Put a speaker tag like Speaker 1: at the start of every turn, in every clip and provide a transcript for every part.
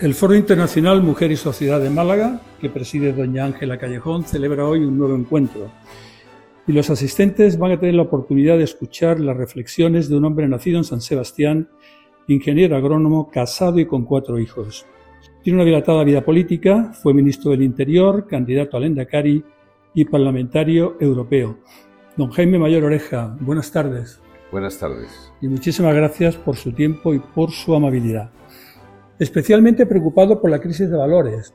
Speaker 1: El Foro Internacional Mujer y Sociedad de Málaga, que preside doña Ángela Callejón, celebra hoy un nuevo encuentro. Y los asistentes van a tener la oportunidad de escuchar las reflexiones de un hombre nacido en San Sebastián, ingeniero agrónomo, casado y con cuatro hijos. Tiene una dilatada vida política, fue ministro del Interior, candidato al Endacari y parlamentario europeo. Don Jaime Mayor Oreja, buenas tardes.
Speaker 2: Buenas tardes.
Speaker 1: Y muchísimas gracias por su tiempo y por su amabilidad especialmente preocupado por la crisis de valores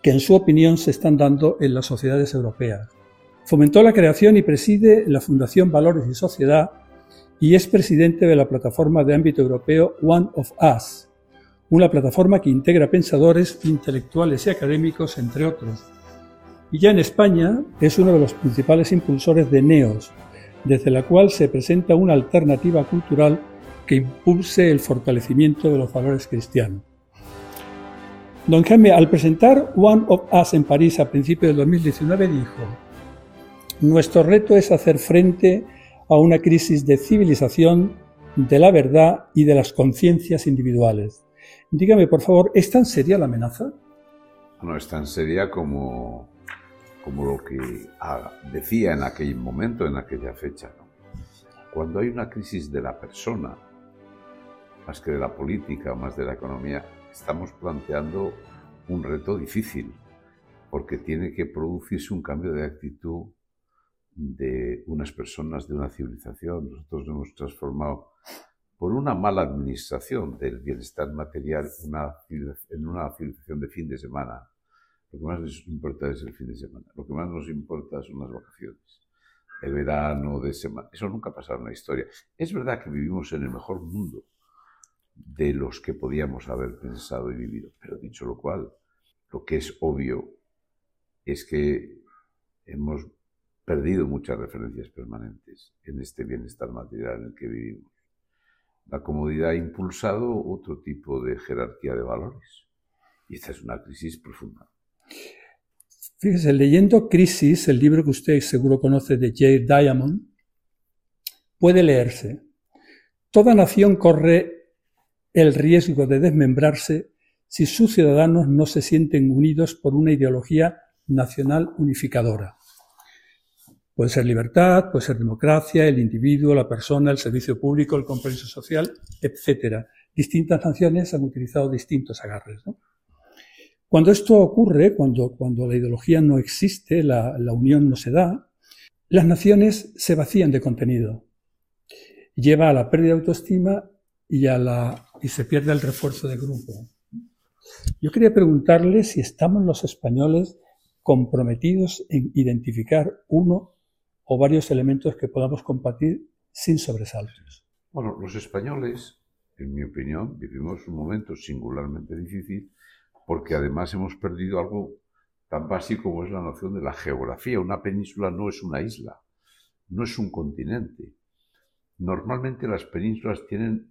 Speaker 1: que en su opinión se están dando en las sociedades europeas. Fomentó la creación y preside la Fundación Valores y Sociedad y es presidente de la plataforma de ámbito europeo One of Us, una plataforma que integra pensadores, intelectuales y académicos, entre otros. Y ya en España es uno de los principales impulsores de NEOS, desde la cual se presenta una alternativa cultural que impulse el fortalecimiento de los valores cristianos. Don Jaime, al presentar One of Us en París a principios del 2019, dijo, nuestro reto es hacer frente a una crisis de civilización, de la verdad y de las conciencias individuales. Dígame, por favor, ¿es tan seria la amenaza?
Speaker 2: No es tan seria como, como lo que ah, decía en aquel momento, en aquella fecha. Cuando hay una crisis de la persona, más que de la política, más de la economía, estamos planteando un reto difícil, porque tiene que producirse un cambio de actitud de unas personas, de una civilización. Nosotros nos hemos transformado por una mala administración del bienestar material en una civilización de fin de semana. Lo que más nos importa es el fin de semana. Lo que más nos importa son las vacaciones. El verano de semana. Eso nunca ha pasado en la historia. Es verdad que vivimos en el mejor mundo de los que podíamos haber pensado y vivido. Pero dicho lo cual, lo que es obvio es que hemos perdido muchas referencias permanentes en este bienestar material en el que vivimos. La comodidad ha impulsado otro tipo de jerarquía de valores. Y esta es una crisis profunda.
Speaker 1: Fíjese, leyendo Crisis, el libro que usted seguro conoce de Jay Diamond, puede leerse. Toda nación corre el riesgo de desmembrarse si sus ciudadanos no se sienten unidos por una ideología nacional unificadora. Puede ser libertad, puede ser democracia, el individuo, la persona, el servicio público, el compromiso social, etc. Distintas naciones han utilizado distintos agarres. Cuando esto ocurre, cuando, cuando la ideología no existe, la, la unión no se da, las naciones se vacían de contenido. Lleva a la pérdida de autoestima y, a la, y se pierde el refuerzo de grupo. Yo quería preguntarle si estamos los españoles comprometidos en identificar uno o varios elementos que podamos compartir sin sobresaltos.
Speaker 2: Bueno, los españoles, en mi opinión, vivimos un momento singularmente difícil porque además hemos perdido algo tan básico como es la noción de la geografía. Una península no es una isla, no es un continente. Normalmente las penínsulas tienen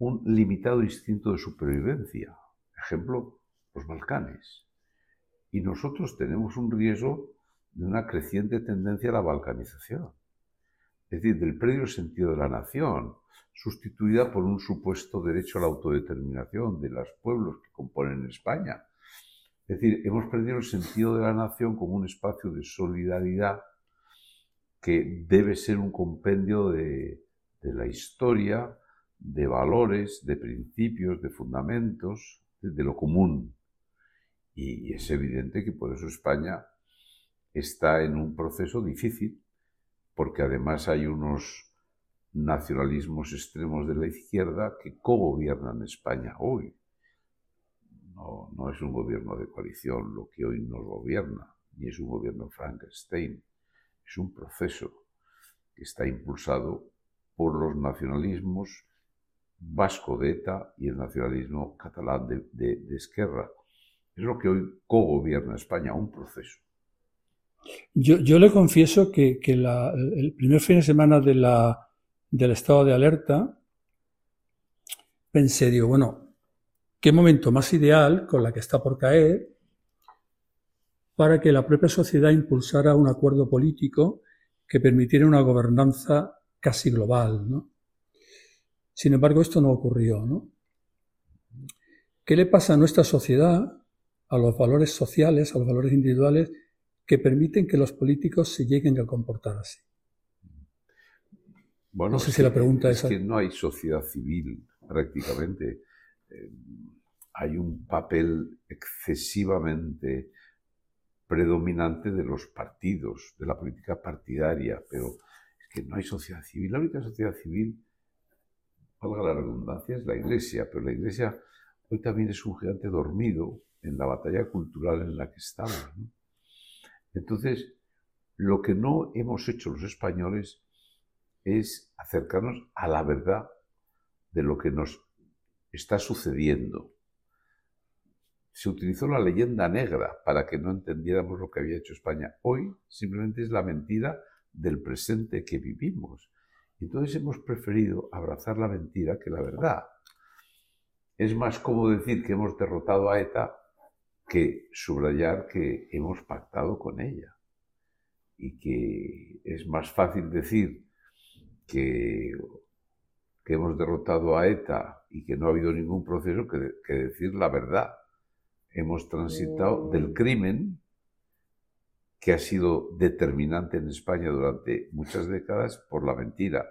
Speaker 2: un limitado instinto de supervivencia. Ejemplo, los Balcanes. Y nosotros tenemos un riesgo de una creciente tendencia a la balcanización. Es decir, del predio sentido de la nación, sustituida por un supuesto derecho a la autodeterminación de los pueblos que componen España. Es decir, hemos perdido el sentido de la nación como un espacio de solidaridad que debe ser un compendio de, de la historia, de valores, de principios, de fundamentos, de lo común. Y es evidente que por eso España está en un proceso difícil, porque además hay unos nacionalismos extremos de la izquierda que cogobiernan España hoy. No, no es un gobierno de coalición lo que hoy nos gobierna, ni es un gobierno Frankenstein. Es un proceso que está impulsado por los nacionalismos vasco de ETA y el nacionalismo catalán de, Esquerra. Es lo que hoy cogobierna España, un proceso.
Speaker 1: Yo, le confieso que, el primer fin de semana de la, del estado de alerta pensé, digo, bueno, qué momento más ideal con la que está por caer para que la propia sociedad impulsara un acuerdo político que permitiera una gobernanza casi global, ¿no? Sin embargo, esto no ocurrió. ¿no? ¿Qué le pasa a nuestra sociedad, a los valores sociales, a los valores individuales, que permiten que los políticos se lleguen a comportar así?
Speaker 2: Bueno, no sé si la pregunta es, es que no hay sociedad civil prácticamente. Eh, hay un papel excesivamente predominante de los partidos, de la política partidaria, pero es que no hay sociedad civil. La única sociedad civil, valga la redundancia, es la Iglesia, pero la Iglesia hoy también es un gigante dormido en la batalla cultural en la que estamos. Entonces, lo que no hemos hecho los españoles es acercarnos a la verdad de lo que nos está sucediendo. Se utilizó la leyenda negra para que no entendiéramos lo que había hecho España. Hoy simplemente es la mentira del presente que vivimos. Entonces hemos preferido abrazar la mentira que la verdad. Es más cómodo decir que hemos derrotado a ETA que subrayar que hemos pactado con ella. Y que es más fácil decir que, que hemos derrotado a ETA y que no ha habido ningún proceso que, decir la verdad. Hemos transitado mm. del crimen, que ha sido determinante en España durante muchas décadas, por la mentira,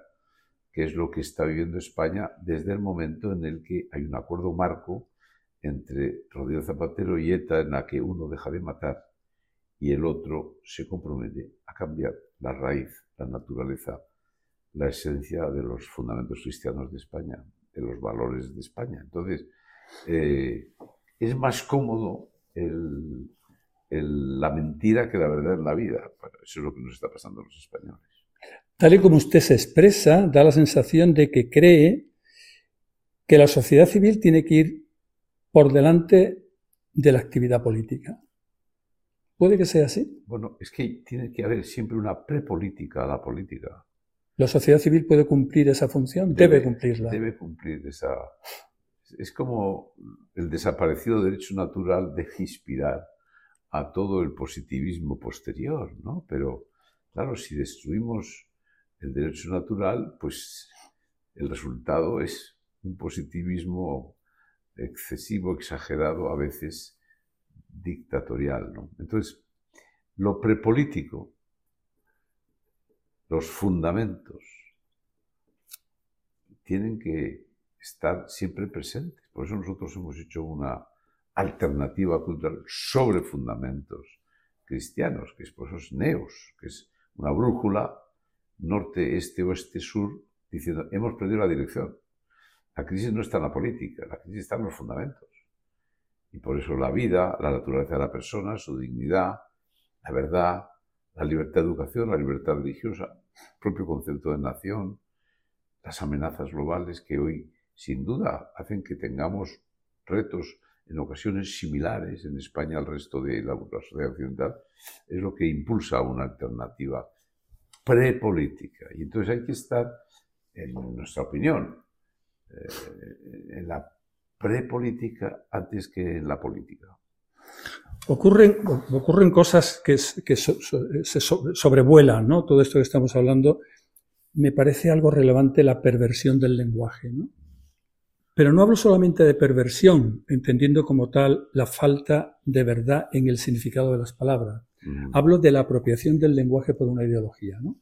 Speaker 2: que es lo que está viviendo España desde el momento en el que hay un acuerdo marco entre Rodríguez Zapatero y ETA en la que uno deja de matar y el otro se compromete a cambiar la raíz, la naturaleza la esencia de los fundamentos cristianos de España, de los valores de España. Entonces, eh, es más cómodo la mentira que la verdad en la vida. eso es lo que nos está pasando a los españoles.
Speaker 1: Tal y como usted se expresa, da la sensación de que cree que la sociedad civil tiene que ir por delante de la actividad política. ¿Puede que sea así?
Speaker 2: Bueno, es que tiene que haber siempre una prepolítica a la política.
Speaker 1: ¿La sociedad civil puede cumplir esa función? Debe, cumplirla.
Speaker 2: Debe cumplir esa... Es como el desaparecido derecho natural de inspirar a todo el positivismo posterior, ¿no? Pero, claro, si destruimos el derecho natural, pues el resultado es un positivismo excesivo, exagerado, a veces dictatorial, ¿no? Entonces, lo prepolítico los fundamentos tienen que estar siempre presentes. Por eso nosotros hemos hecho una alternativa cultural sobre fundamentos cristianos, que es por esos neos, que es una brújula norte, este, oeste, sur, diciendo, hemos perdido la dirección. La crisis no está en la política, la crisis está en los fundamentos. Y por eso la vida, la naturaleza de la persona, su dignidad, la verdad, la libertad de educación, la libertad religiosa, el propio concepto de nación, las amenazas globales que hoy sin duda hacen que tengamos retos en ocasiones similares en España al resto de la, sociedad occidental, es lo que impulsa una alternativa prepolítica. Y entonces hay que estar, en nuestra opinión, eh, en la prepolítica antes que en la política.
Speaker 1: Ocurren, ocurren cosas que, se sobrevuelan, ¿no? Todo esto que estamos hablando, me parece algo relevante la perversión del lenguaje, ¿no? Pero no hablo solamente de perversión, entendiendo como tal la falta de verdad en el significado de las palabras. Mm. Hablo de la apropiación del lenguaje por una ideología, ¿no?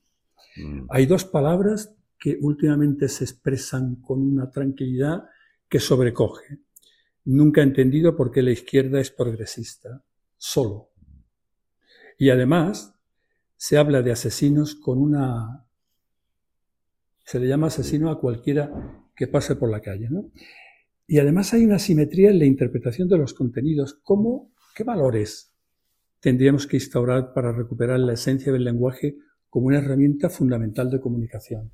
Speaker 1: Mm. Hay dos palabras que últimamente se expresan con una tranquilidad que sobrecoge. Nunca he entendido por qué la izquierda es progresista, solo. Y además se habla de asesinos con una... Se le llama asesino a cualquiera que pase por la calle, ¿no? Y además hay una simetría en la interpretación de los contenidos. ¿Cómo, qué valores tendríamos que instaurar para recuperar la esencia del lenguaje como una herramienta fundamental de comunicación?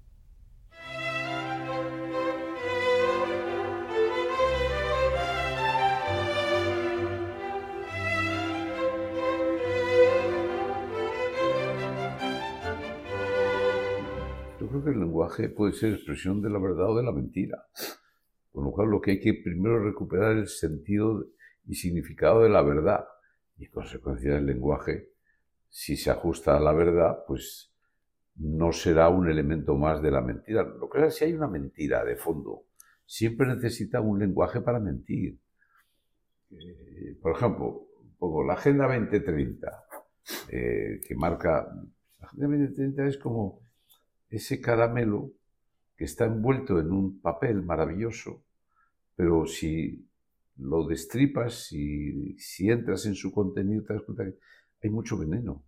Speaker 2: El lenguaje puede ser expresión de la verdad o de la mentira. Con lo cual lo que hay que primero recuperar el sentido y significado de la verdad. Y en consecuencia el lenguaje, si se ajusta a la verdad, pues no será un elemento más de la mentira. Lo que es si hay una mentira de fondo, siempre necesita un lenguaje para mentir. eh, por ejemplo, pongo la Agenda 2030, eh, que marca, la Agenda 2030 es como ese caramelo que está envuelto en un papel maravilloso, pero si lo destripas, si, si entras en su contenido, te das cuenta que hay mucho veneno.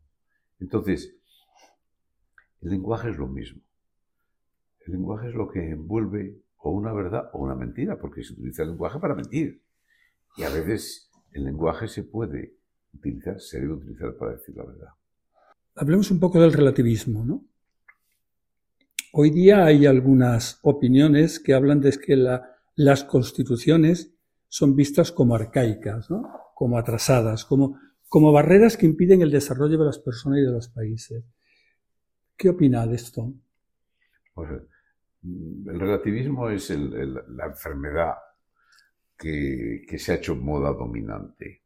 Speaker 2: Entonces, el lenguaje es lo mismo. El lenguaje es lo que envuelve o una verdad o una mentira, porque se utiliza el lenguaje para mentir. Y a veces el lenguaje se puede utilizar, se debe utilizar para decir la verdad.
Speaker 1: Hablemos un poco del relativismo, ¿no? Hoy día hay algunas opiniones que hablan de que las constituciones son vistas como arcaicas, como atrasadas, como, como barreras que impiden el desarrollo de las personas y de los países. ¿Qué opina de esto?
Speaker 2: Pues, el relativismo es la enfermedad que, se ha hecho moda dominante.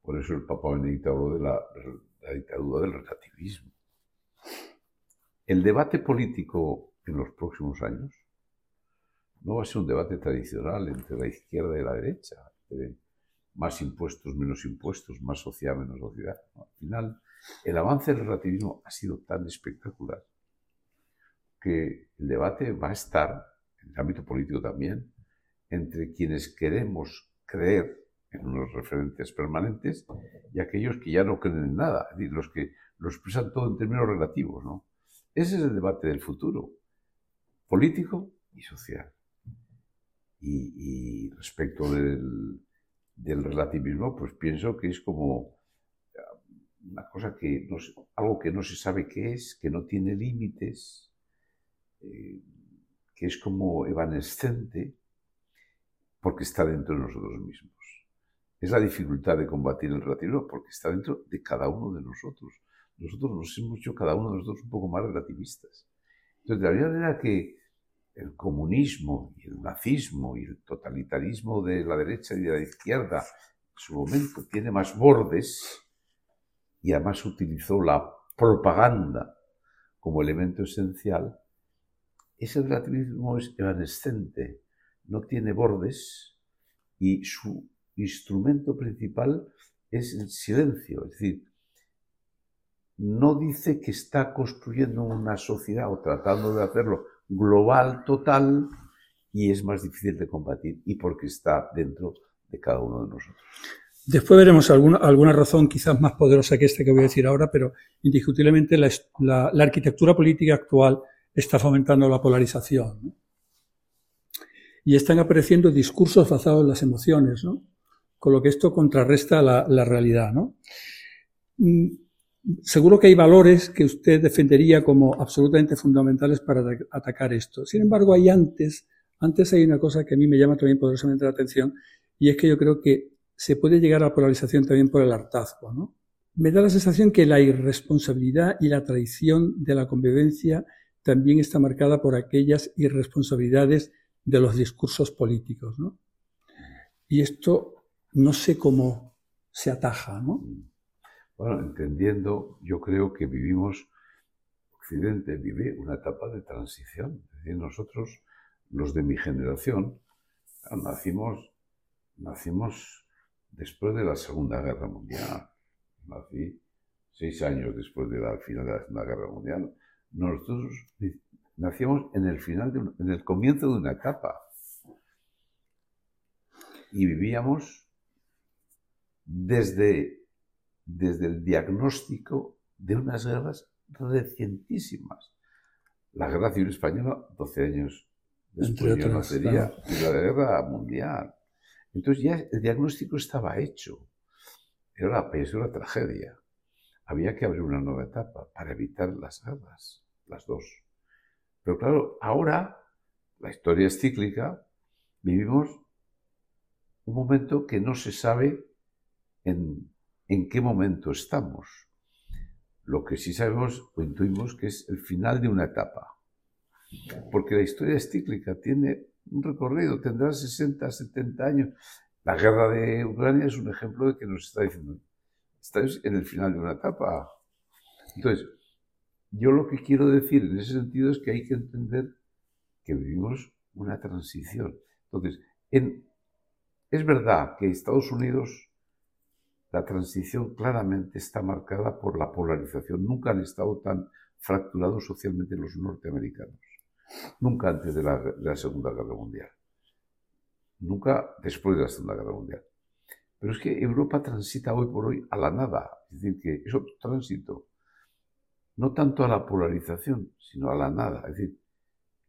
Speaker 2: Por eso el Papa Benedicto habló de la, dictadura del relativismo. El debate político en los próximos años no va a ser un debate tradicional entre la izquierda y la derecha, más impuestos, menos impuestos, más sociedad, menos sociedad. Al final, el avance del relativismo ha sido tan espectacular que el debate va a estar, en el ámbito político también, entre quienes queremos creer en unos referentes permanentes y aquellos que ya no creen en nada, es decir, los que lo expresan todo en términos relativos. ¿no? Ese es el debate del futuro, político y social. Y, respecto del, relativismo, pues pienso que es como una cosa que, algo que no se sabe qué es, que no tiene límites, eh, que es como evanescente, porque está dentro de nosotros mismos. Es la dificultad de combatir el relativismo, porque está dentro de cada uno de nosotros. Nosotros nos hemos hecho cada uno de nosotros un poco más relativistas. Entonces, la misma manera que el comunismo y el nazismo y el totalitarismo de la derecha y de la izquierda en su momento tiene más bordes y además utilizó la propaganda como elemento esencial, ese relativismo es evanescente, no tiene bordes y su instrumento principal es el silencio, es decir, no dice que está construyendo una sociedad o tratando de hacerlo global, total, y es más difícil de combatir, y porque está dentro de cada uno de nosotros.
Speaker 1: Después veremos alguna, alguna razón quizás más poderosa que esta que voy a decir ahora, pero indiscutiblemente la arquitectura política actual está fomentando la polarización. Y están apareciendo discursos basados en las emociones, ¿no? con lo que esto contrarresta la, realidad. ¿no? Seguro que hay valores que usted defendería como absolutamente fundamentales para atacar esto. Sin embargo, hay antes, antes hay una cosa que a mí me llama también poderosamente la atención, y es que yo creo que se puede llegar a la polarización también por el hartazgo. ¿no? Me da la sensación que la irresponsabilidad y la traición de la convivencia también está marcada por aquellas irresponsabilidades de los discursos políticos. ¿no? Y esto no sé cómo se ataja. ¿no?
Speaker 2: Bueno, entendiendo, yo creo que vivimos, Occidente vive una etapa de transición. Es decir, nosotros, los de mi generación, nacimos, nacimos después de la Segunda Guerra Mundial. Nací seis años después de la final de la Segunda Guerra Mundial nosotros nacíamos en el final, de en el comienzo de una etapa. Y vivíamos desde, desde el diagnóstico de unas guerras recientísimas. La guerra civil española, 12 años después de la sería, y la guerra mundial. Entonces ya el diagnóstico estaba hecho. Era la peor la tragedia había que abrir una nueva etapa para evitar las guerras, las dos. Pero claro, ahora la historia es cíclica, vivimos un momento que no se sabe en, en qué momento estamos. Lo que sí sabemos o intuimos que es el final de una etapa. Porque la historia es cíclica, tiene un recorrido, tendrá 60, 70 años. La guerra de Ucrania es un ejemplo de que nos está diciendo, Estás en el final de una etapa. Entonces, yo lo que quiero decir en ese sentido es que hay que entender que vivimos una transición. Entonces, en, Es verdad que Estados Unidos, la transición claramente está marcada por la polarización. Nunca han estado tan fracturados socialmente los norteamericanos. Nunca antes de la, Segunda Guerra Mundial. Nunca después de la Segunda Guerra Mundial. Pero es que Europa transita hoy por hoy a la nada. Es decir, que es otro tránsito. No tanto a la polarización, sino a la nada. Es decir,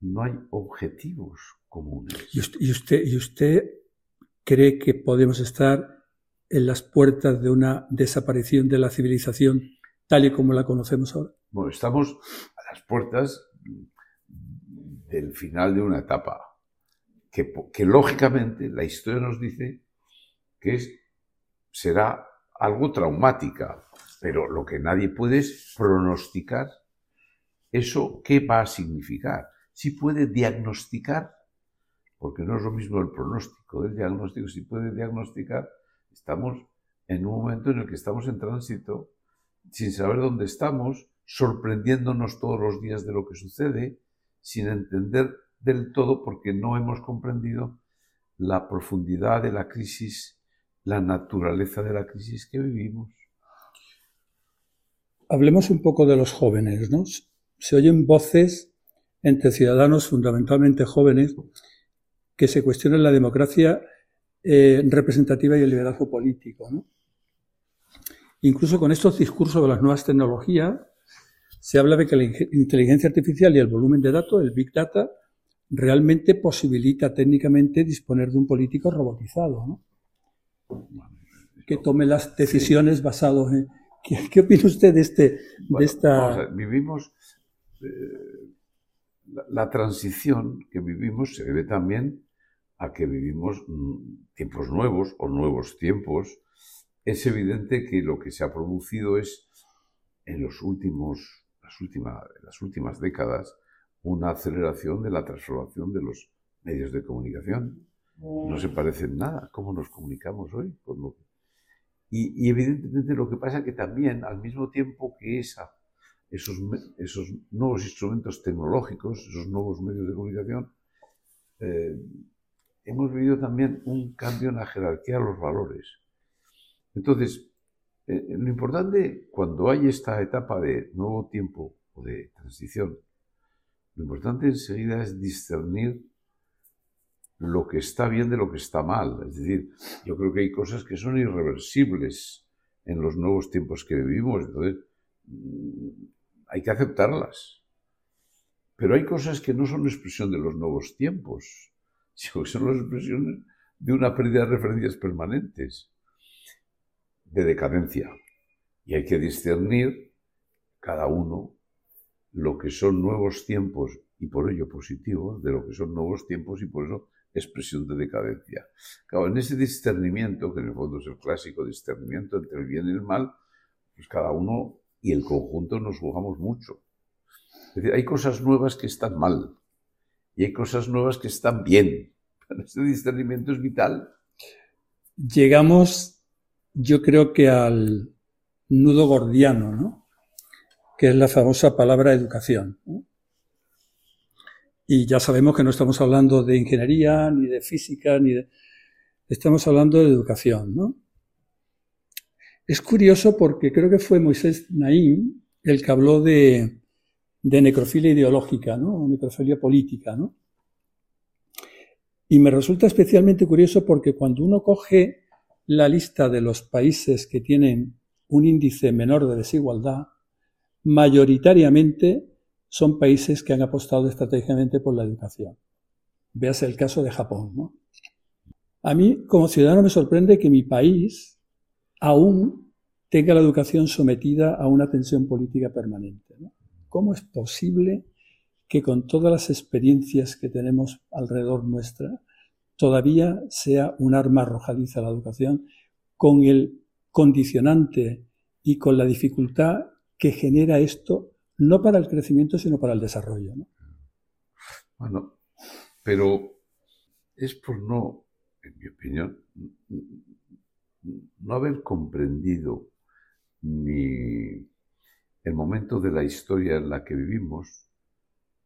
Speaker 2: no hay objetivos comunes.
Speaker 1: ¿Y usted, y usted, cree que podemos estar en las puertas de una desaparición de la civilización tal y como la conocemos ahora?
Speaker 2: Bueno, estamos a las puertas del final de una etapa que, que lógicamente la historia nos dice que es, será algo traumática, pero lo que nadie puede es pronosticar eso qué va a significar. Si puede diagnosticar, porque no es lo mismo el pronóstico del diagnóstico, si puede diagnosticar, estamos en un momento en el que estamos en tránsito, sin saber dónde estamos, sorprendiéndonos todos los días de lo que sucede, sin entender del todo porque no hemos comprendido la profundidad de la crisis, la naturaleza de la crisis que vivimos.
Speaker 1: Hablemos un poco de los jóvenes, ¿no? Se oyen voces entre ciudadanos fundamentalmente jóvenes que se cuestionan la democracia eh, representativa y el liderazgo político. ¿no? Incluso con estos discursos de las nuevas tecnologías, se habla de que la inteligencia artificial y el volumen de datos, el Big Data, realmente posibilita técnicamente disponer de un político robotizado, ¿no? que tome las decisiones basadas en... ¿Qué, opina usted de, este, de esta...?
Speaker 2: vivimos... Eh, la, transición que vivimos se debe también a que vivimos mm, tiempos nuevos o nuevos tiempos. Es evidente que lo que se ha producido es en los últimos las, las últimas décadas una aceleración de la transformación de los medios de comunicación. No se parece en nada cómo nos comunicamos hoy. y, evidentemente lo que pasa es que también, al mismo tiempo que esa, esos, esos nuevos instrumentos tecnológicos, esos nuevos medios de comunicación, eh, hemos vivido también un cambio en la jerarquía de los valores. Entonces, eh, lo importante cuando hay esta etapa de nuevo tiempo o de transición, lo importante enseguida es discernir lo que está bien de lo que está mal. Es decir, yo creo que hay cosas que son irreversibles en los nuevos tiempos que vivimos, entonces mm, hay que aceptarlas. Pero hay cosas que no son expresión de los nuevos tiempos, son las expresiones de una pérdida de referencias permanentes de decadencia. Y hay que discernir cada uno lo que son nuevos tiempos y por ello positivos, de lo que son nuevos tiempos y por eso expresión de decadencia. Claro, en ese discernimiento, que en el fondo es el clásico discernimiento entre el bien y el mal, pues cada uno y el conjunto nos jugamos mucho. Es decir, hay cosas nuevas que están mal y hay cosas nuevas que están bien. Ese discernimiento es vital.
Speaker 1: Llegamos yo creo que al nudo gordiano, ¿no? que es la famosa palabra educación. Y ya sabemos que no estamos hablando de ingeniería, ni de física, ni de... Estamos hablando de educación. ¿no? Es curioso porque creo que fue Moisés Naim el que habló de, de necrofilia ideológica, ¿no? necrofilia política. ¿no? Y me resulta especialmente curioso porque cuando uno coge la lista de los países que tienen un índice menor de desigualdad, mayoritariamente son países que han apostado estratégicamente por la educación. Véase el caso de Japón. A mí, como ciudadano, me sorprende que mi país aún tenga la educación sometida a una tensión política permanente. ¿Cómo es posible que con todas las experiencias que tenemos alrededor nuestra, todavía sea un arma arrojadiza la educación, con el condicionante y con la dificultad que genera esto, no para el crecimiento, sino para el desarrollo.
Speaker 2: Bueno, pero es por no, en mi opinión, no haber comprendido ni el momento de la historia en la que vivimos,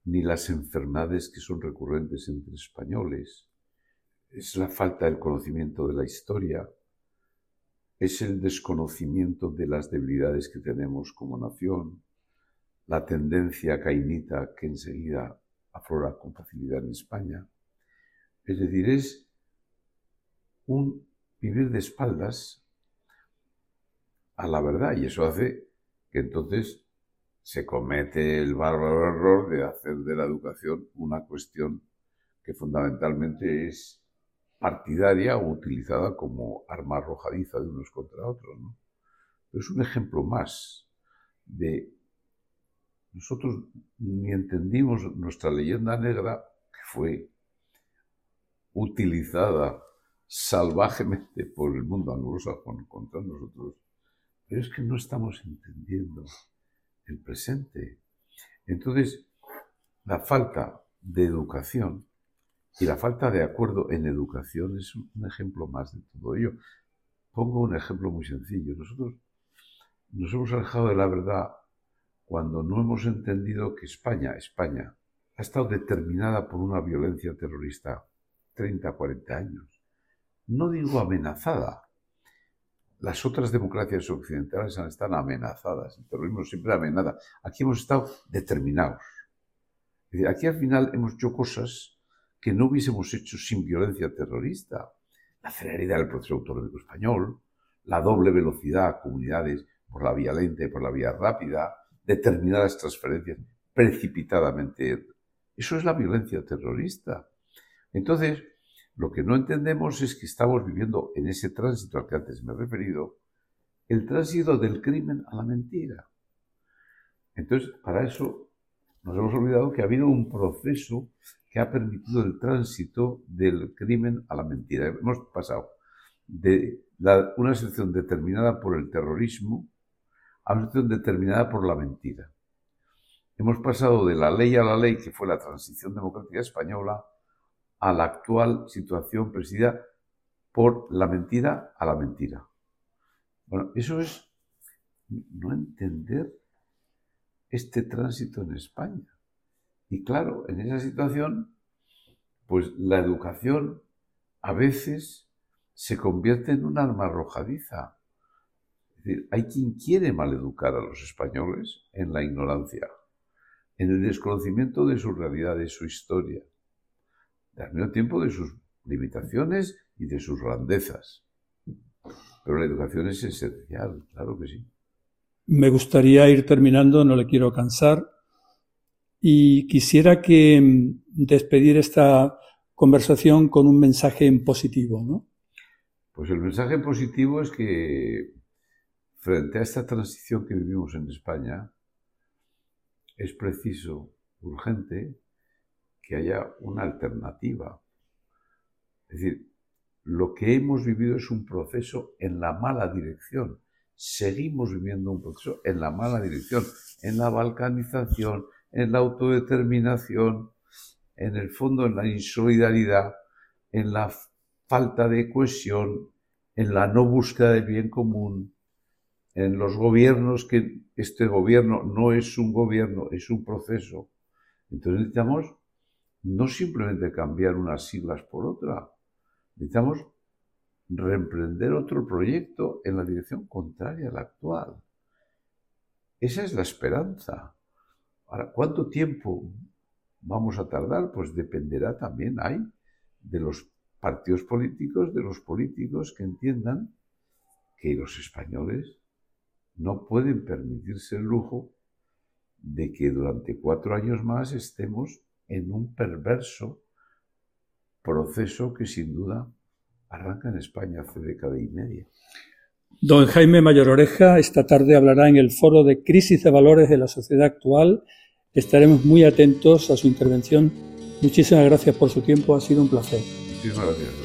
Speaker 2: ni las enfermedades que son recurrentes entre españoles, es la falta del conocimiento de la historia, es el desconocimiento de las debilidades que tenemos como nación, la tendencia cainita que enseguida aflora con facilidad en España. Es decir, es un vivir de espaldas a la verdad y eso hace que entonces se comete el bárbaro error de hacer de la educación una cuestión que fundamentalmente es partidaria o utilizada como arma arrojadiza de unos contra otros. ¿no? es un ejemplo más de nosotros ni entendimos nuestra leyenda negra que fue utilizada salvajemente por el mundo anglosajón contra nosotros, pero es que no estamos entendiendo el presente. Entonces, la falta de educación y la falta de acuerdo en educación es un ejemplo más de todo ello. Pongo un ejemplo muy sencillo. Nosotros nos hemos alejado de la verdad cuando no hemos entendido que España, España, ha estado determinada por una violencia terrorista 30, 40 años. No digo amenazada. Las otras democracias occidentales están amenazadas. El terrorismo siempre amenaza. Aquí hemos estado determinados. aquí al final hemos hecho cosas que no hubiésemos hecho sin violencia terrorista. La celeridad del proceso autonómico español, la doble velocidad, comunidades por la vía lenta y por la vía rápida, determinadas transferencias precipitadamente. Eso es la violencia terrorista. Entonces, lo que no entendemos es que estamos viviendo en ese tránsito al que antes me he referido, el tránsito del crimen a la mentira. Entonces, para eso nos hemos olvidado que ha habido un proceso que ha permitido el tránsito del crimen a la mentira. Hemos pasado de una situación determinada por el terrorismo a una situación determinada por la mentira. Hemos pasado de la ley a la ley, que fue la transición democrática española, a la actual situación presidida por la mentira a la mentira. Bueno, eso es no entender este tránsito en España. Y claro, en esa situación, pues la educación a veces se convierte en un arma arrojadiza. Es decir, hay quien quiere maleducar a los españoles en la ignorancia, en el desconocimiento de su realidad, de su historia, al mismo tiempo de sus limitaciones y de sus grandezas. Pero la educación es esencial, claro que sí.
Speaker 1: Me gustaría ir terminando, no le quiero cansar, y quisiera que mm, despedir esta conversación con un mensaje en positivo, ¿no?
Speaker 2: Pues el mensaje en positivo es que frente a esta transición que vivimos en España, es preciso, urgente, que haya una alternativa. Es decir, lo que hemos vivido es un proceso en la mala dirección. Seguimos viviendo un proceso en la mala dirección, en la balcanización, en la autodeterminación, en el fondo en la insolidaridad, en la falta de cohesión, en la no búsqueda del bien común, en los gobiernos que este gobierno no es un gobierno, es un proceso. Entonces necesitamos no simplemente cambiar unas siglas por otra, necesitamos reemprender otro proyecto en la dirección contraria a la actual. Esa es la esperanza. Ahora, ¿cuánto tiempo vamos a tardar? Pues dependerá también de los partidos políticos, de los políticos que entiendan que los españoles no pueden permitirse el lujo de que durante cuatro años más estemos en un perverso proceso que sin duda arranca en España hace década y media.
Speaker 1: Don Jaime Mayor Oreja esta tarde hablará en el foro de crisis de valores de la sociedad actual. Estaremos muy atentos a su intervención. Muchísimas gracias por su tiempo, ha sido un placer.
Speaker 2: Muchísimas gracias.